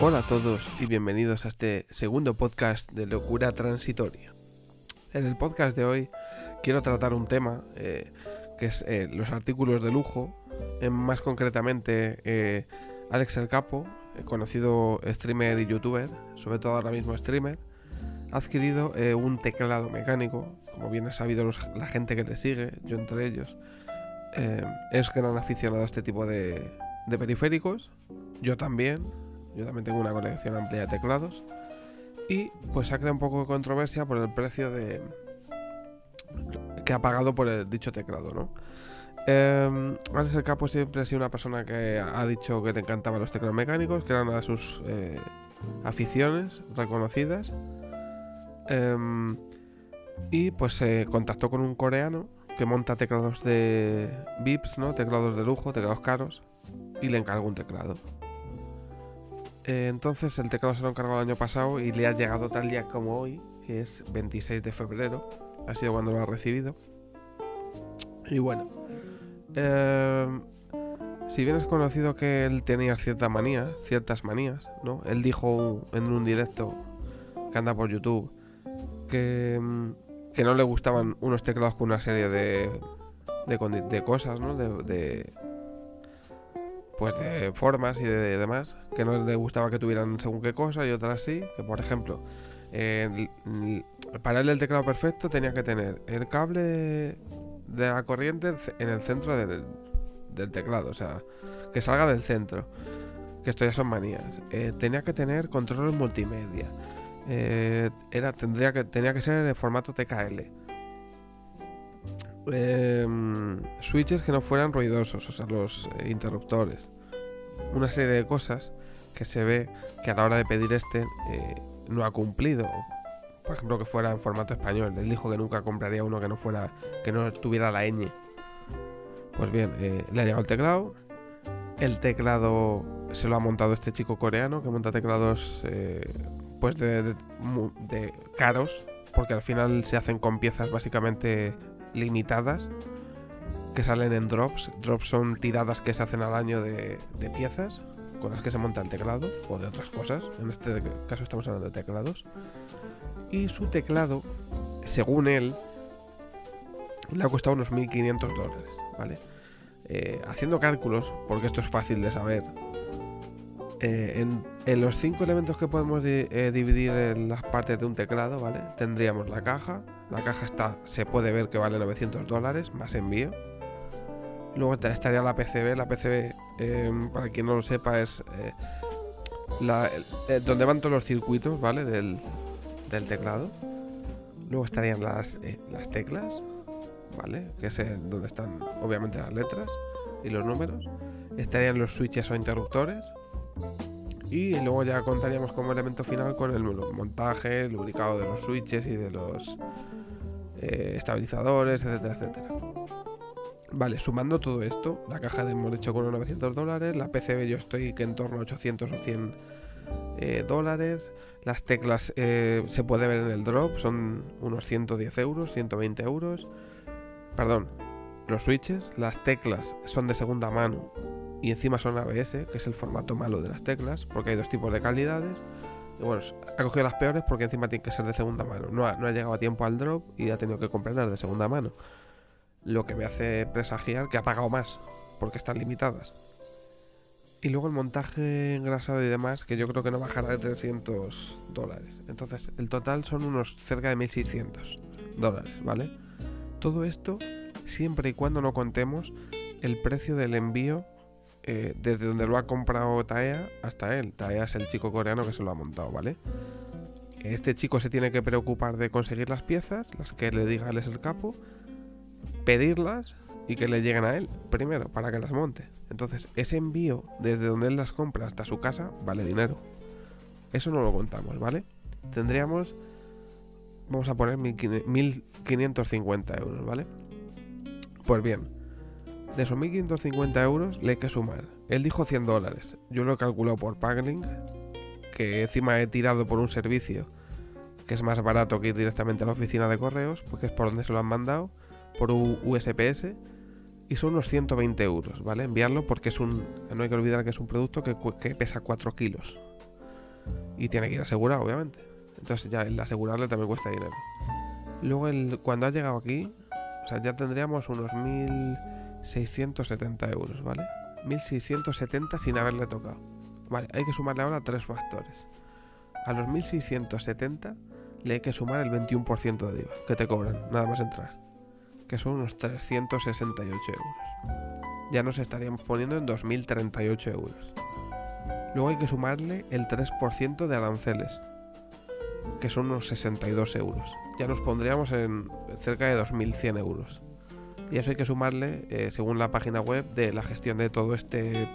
Hola a todos y bienvenidos a este segundo podcast de Locura Transitoria. En el podcast de hoy quiero tratar un tema eh, que es eh, los artículos de lujo, más concretamente eh, Alex el Capo, conocido streamer y youtuber, sobre todo ahora mismo streamer, ha adquirido un teclado mecánico, como bien ha sabido la gente que le sigue, yo entre ellos, es gran aficionado a este tipo de, de periféricos, yo también, yo también tengo una colección amplia de teclados. Y pues ha creado un poco de controversia por el precio de que ha pagado por el dicho teclado, ¿no? Eh, Capo siempre ha sido una persona que ha dicho que le encantaban los teclados mecánicos, que eran una de sus eh, aficiones reconocidas. Em, y pues se contactó con un coreano que monta teclados de VIPs, ¿no? Teclados de lujo, teclados caros, y le encargó un teclado. Eh, entonces el teclado se lo encargó el año pasado y le ha llegado tal día como hoy, que es 26 de febrero. Ha sido cuando lo ha recibido. Y bueno, em, si bien es conocido que él tenía ciertas manías, ciertas manías, ¿no? Él dijo en un directo que anda por YouTube que, em, que no le gustaban unos teclados con una serie de, de, cosas, ¿no? de pues de formas y de, demás, que no le gustaba que tuvieran según qué cosa y otras sí, que por ejemplo, para él el teclado perfecto tenía que tener el cable de, la corriente en el centro del, teclado, o sea, que salga del centro, que esto ya son manías. Eh, tenía que tener control multimedia, eh, era, tendría que, tenía que ser en formato TKL. Em, switches que no fueran ruidosos, o sea, los interruptores. Una serie de cosas que se ve que a la hora de pedir este eh, no ha cumplido. Por ejemplo, que fuera en formato español. Él dijo que nunca compraría uno que no fuera, que no tuviera la ñ. Pues bien, eh, le ha llegado el teclado. El teclado se lo ha montado este chico coreano que monta teclados pues de, caros, porque al final se hacen con piezas básicamente limitadas que salen en drops. Drops son tiradas que se hacen al año de, piezas con las que se monta el teclado o de otras cosas. En este caso estamos hablando de teclados. Y su teclado, según él, le ha costado unos 1.500 dólares, ¿vale? Eh, haciendo cálculos, porque esto es fácil de saber, eh, en, los cinco elementos que podemos eh, dividir en las partes de un teclado, ¿vale? Tendríamos la caja. La caja está, se puede ver que vale 900 dólares más envío. Luego estaría la PCB. La PCB, em, para quien no lo sepa, es eh, donde van todos los circuitos, ¿vale? Del, teclado. Luego estarían las, las teclas, ¿vale? Que es donde están obviamente las letras y los números. Estarían los switches o interruptores y luego ya contaríamos como elemento final con el montaje, el lubricado de los switches y de los eh, estabilizadores, etcétera, etcétera. Vale, sumando todo esto, la caja de hemos hecho con 900 dólares, la PCB yo estoy que en torno a 800 o 100 eh, dólares, las teclas eh, se puede ver en el drop, son unos 110 euros, 120 euros, perdón, los switches, las teclas son de segunda mano y encima son ABS, que es el formato malo de las teclas, porque hay dos tipos de calidades. Y bueno, ha cogido las peores porque encima tiene que ser de segunda mano. No ha, no ha llegado a tiempo al drop y ha tenido que comprarlas de segunda mano. Lo que me hace presagiar que ha pagado más, porque están limitadas. Y luego el montaje engrasado y demás, que yo creo que no bajará de 300 dólares. Entonces, el total son unos cerca de 1600 dólares, ¿vale? Todo esto siempre y cuando no contemos el precio del envío eh, desde donde lo ha comprado Taea hasta él. Taea es el chico coreano que se lo ha montado, ¿vale? Este chico se tiene que preocupar de conseguir las piezas, las que le diga él es el capo, pedirlas y que le lleguen a él primero para que las monte. Entonces, ese envío desde donde él las compra hasta su casa vale dinero. Eso no lo contamos, ¿vale? Tendríamos, vamos a poner 1550 euros, ¿vale? Pues bien, de esos 1.550 euros le hay que sumar. Él dijo 100 dólares. Yo lo he calculado por Paglink, que encima he tirado por un servicio que es más barato que ir directamente a la oficina de correos, porque es por donde se lo han mandado, por USPS, y son unos 120 euros, ¿vale? Enviarlo porque es un. No hay que olvidar que es un producto que, pesa 4 kilos. Y tiene que ir asegurado, obviamente. Entonces ya el asegurarle también cuesta dinero. Luego cuando ha llegado aquí, o sea, ya tendríamos unos 1.670 euros, ¿vale? 1.670 sin haberle tocado. Vale, hay que sumarle ahora tres factores. A los 1.670 le hay que sumar el 21% de IVA que te cobran, nada más entrar. Que son unos 368 euros. Ya nos estaríamos poniendo en 2.038 euros. Luego hay que sumarle el 3% de aranceles, que son unos 62 euros. Ya nos pondríamos en cerca de 2.100 euros. Y eso hay que sumarle, eh, según la página web, de la gestión de todo este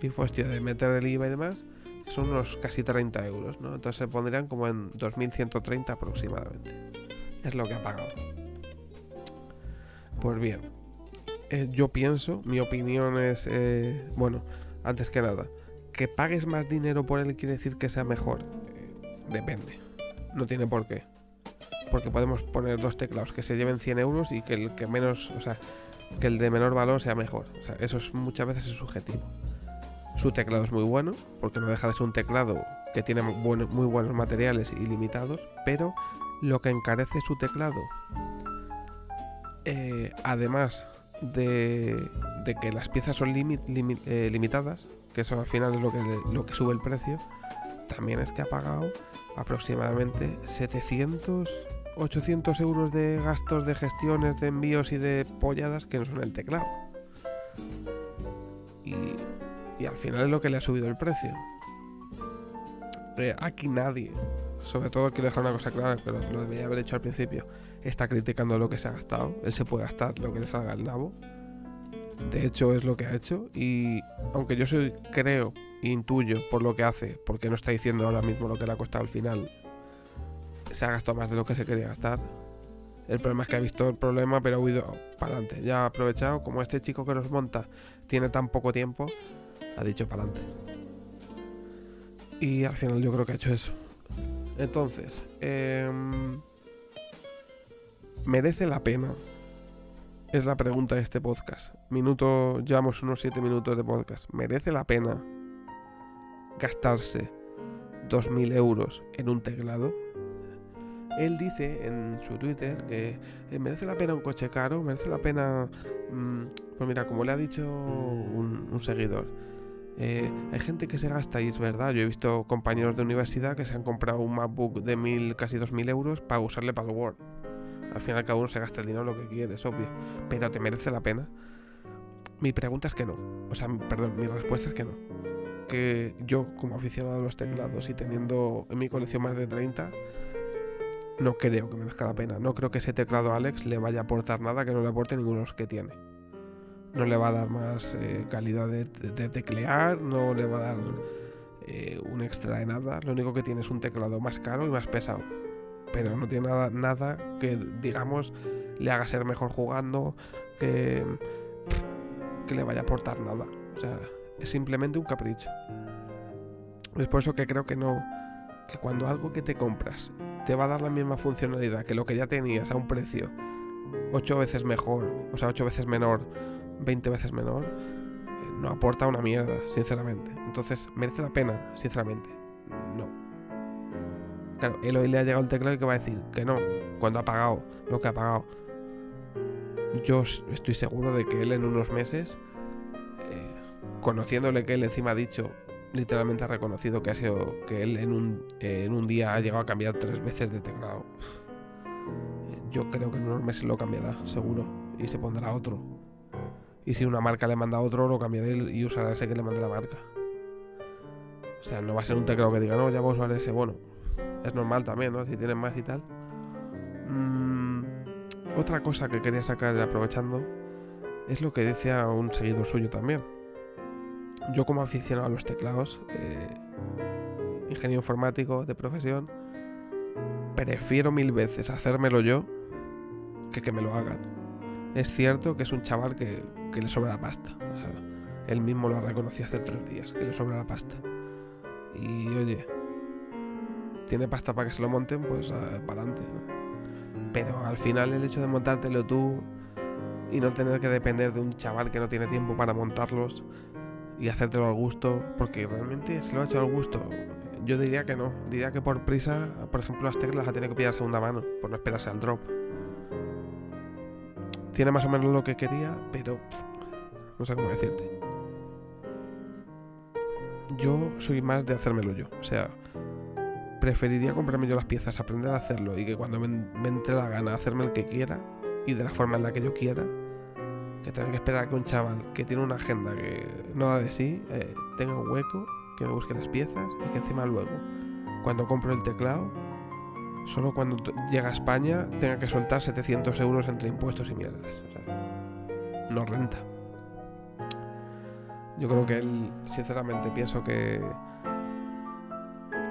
pifostio de meter el IVA y demás, son unos casi 30 euros, ¿no? Entonces se pondrían como en 2.130 aproximadamente. Es lo que ha pagado. Pues bien, eh, yo pienso, mi opinión es, eh, bueno, antes que nada, que pagues más dinero por él quiere decir que sea mejor. depende no tiene por qué. Porque podemos poner dos teclados que se lleven 100 euros y que el que menos, o sea, que el de menor valor sea mejor. O sea, eso es, muchas veces es subjetivo. Su teclado es muy bueno, porque no deja de ser un teclado que tiene muy buenos materiales ilimitados, pero lo que encarece su teclado, eh, además de, que las piezas son eh, limitadas, que eso al final es lo que, sube el precio, también es que ha pagado aproximadamente 700, 800 euros de gastos de gestiones, de envíos y de polladas que no son el teclado. Y, y al final es lo que le ha subido el precio. Eh, aquí nadie, sobre todo quiero dejar una cosa clara, pero lo debería haber hecho al principio, está criticando lo que se ha gastado. Él se puede gastar lo que le salga el nabo. De hecho es lo que ha hecho y aunque yo soy, creo intuyo por lo que hace, porque no está diciendo ahora mismo lo que le ha costado al final, se ha gastado más de lo que se quería gastar. El problema es que ha visto el problema, pero ha huido para adelante. Ya ha aprovechado, como este chico que nos monta tiene tan poco tiempo, ha dicho para adelante. Y al final yo creo que ha hecho eso. Entonces, em, ¿merece la pena? Es la pregunta de este podcast. Minuto, llevamos unos 7 minutos de podcast. ¿Merece la pena gastarse 2.000 euros en un teclado. Él dice en su Twitter que eh, merece la pena un coche caro, merece la pena... Mm, pues mira, como le ha dicho un, seguidor, eh, hay gente que se gasta y es verdad, yo he visto compañeros de universidad que se han comprado un MacBook de mil, casi 2.000 euros para usarle para el Word. Al final cada uno se gasta el dinero lo que quiere, es obvio. Pero ¿te merece la pena? Mi pregunta es que no. O sea, perdón, mi respuesta es que no que yo, como aficionado a los teclados y teniendo en mi colección más de 30, no creo que merezca la pena. No creo que ese teclado Alex le vaya a aportar nada que no le aporte ninguno de los que tiene. No le va a dar más eh, calidad de, teclear, no le va a dar eh, un extra de nada. Lo único que tiene es un teclado más caro y más pesado. Pero no tiene nada, nada que, digamos, le haga ser mejor jugando, que, que le vaya a aportar nada. O sea, es simplemente un capricho. Es por eso que creo que no, que cuando algo que te compras te va a dar la misma funcionalidad que lo que ya tenías a un precio 8 veces mejor, o sea, 8 veces menor, 20 veces menor, eh, no aporta una mierda, sinceramente. Entonces, ¿merece la pena? Sinceramente, no. Claro, él hoy le ha llegado el teclado y que va a decir que no, cuando ha pagado lo que ha pagado. Yo estoy seguro de que él en unos meses conociéndole que él encima ha dicho, literalmente ha reconocido que ha sido que él en un, en un día ha llegado a cambiar tres veces de teclado. Yo creo que en unos meses lo cambiará, seguro, y se pondrá otro. Y si una marca le manda otro, lo cambiaré y usará ese que le mande la marca. O sea, no va a ser un teclado que diga, no, ya voy a usar ese. Bueno, es normal también, ¿no? Si tienen más y tal. Mm, otra cosa que quería sacar aprovechando es lo que decía un seguidor suyo también yo como aficionado a los teclados, eh, ingeniero informático de profesión, prefiero mil veces hacérmelo yo que que me lo hagan. Es cierto que es un chaval que, le sobra la pasta. él mismo lo ha reconocido hace tres días, que le sobra la pasta. Y oye, tiene pasta para que se lo monten, pues para adelante. Pero al final el hecho de montártelo tú y no tener que depender de un chaval que no tiene tiempo para montarlos, y hacértelo al gusto, porque realmente se lo ha hecho al gusto. yo diría que no. Diría que por prisa, por ejemplo, las teclas las ha tenido que pillar segunda mano, por no esperarse al drop. Tiene más o menos lo que quería, pero no sé cómo decirte. Yo soy más de hacérmelo yo. O sea, preferiría comprarme yo las piezas, aprender a hacerlo y que cuando me, entre la gana hacerme el que quiera y de la forma en la que yo quiera, que tener que esperar a que un chaval que tiene una agenda que no da de sí eh, tenga un hueco, que me busque las piezas y que encima luego, cuando compro el teclado, solo cuando llega a España tenga que soltar 700 euros entre impuestos y mierdas. O sea, no renta. Yo creo que él, sinceramente, pienso que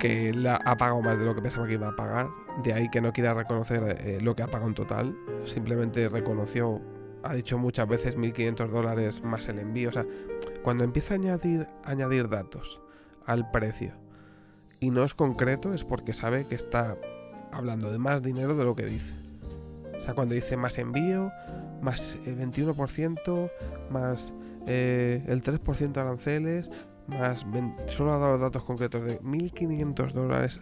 que él ha pagado más de lo que pensaba que iba a pagar. De ahí que no quiera reconocer eh, lo que ha pagado en total. Simplemente reconoció, ha dicho muchas veces 1.500 dólares más el envío. O sea, cuando empieza a añadir, datos al precio y no es concreto, es porque sabe que está hablando de más dinero de lo que dice. O sea, cuando dice más envío, más el 21%, más eh, el 3% aranceles, más solo ha dado datos concretos de 1.500 dólares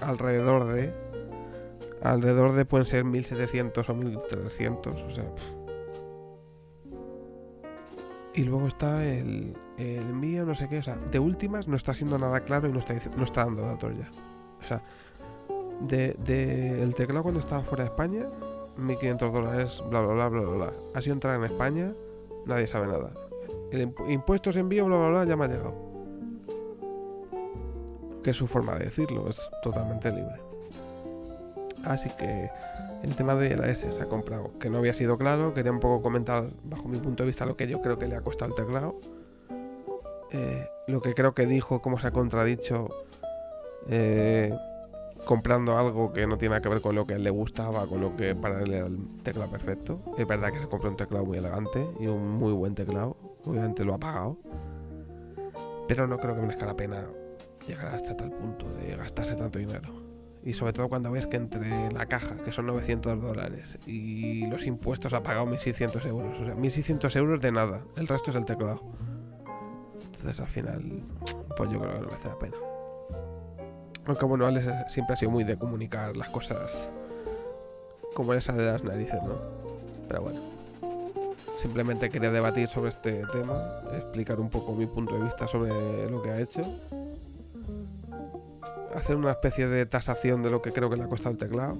alrededor de alrededor de pueden ser 1.700 o 1.300 o sea y luego está el, el, envío no sé qué o sea de últimas no está siendo nada claro y no está, no está dando datos ya. O sea de, de el teclado cuando estaba fuera de España 1.500 dólares bla bla bla bla bla. Ha sido entrar en España nadie sabe nada el impuestos envío, bla, bla, bla, ya me ha llegado. Que es su forma de decirlo, es totalmente libre. Así que el tema de la S se ha comprado, que no había sido claro, quería un poco comentar bajo mi punto de vista lo que yo creo que le ha costado el teclado. Eh, lo que creo que dijo, cómo se ha contradicho eh, comprando algo que no tiene que ver con lo que le gustaba, con lo que para él era el teclado perfecto. Es verdad que se compró un teclado muy elegante y un muy buen teclado, obviamente lo ha pagado. Pero no creo que merezca la pena llegar hasta tal punto de gastarse tanto dinero. Y sobre todo cuando ves que entre la caja, que son 900 dólares, y los impuestos ha pagado 1.600 euros. O sea, 1.600 euros de nada. El resto es el teclado. Entonces al final, pues yo creo que no merece la pena. Aunque bueno, Alex siempre ha sido muy de comunicar las cosas como esa de las narices, ¿no? Pero bueno. Simplemente quería debatir sobre este tema, explicar un poco mi punto de vista sobre lo que ha hecho. Hacer una especie de tasación de lo que creo que le ha costado el teclado.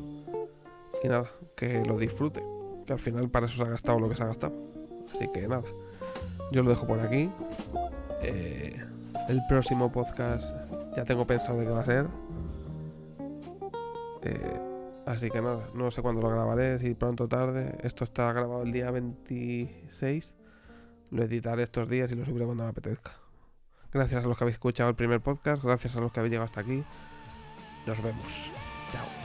Y nada, que lo disfrute. Que al final para eso se ha gastado lo que se ha gastado. Así que nada, yo lo dejo por aquí. Eh, el próximo podcast ya tengo pensado de qué va a ser. Eh, así que nada, no sé cuándo lo grabaré, si pronto o tarde. Esto está grabado el día 26. Lo editaré estos días y lo subiré cuando me apetezca. Gracias a los que habéis escuchado el primer podcast, gracias a los que habéis llegado hasta aquí. Nos vemos. Chao.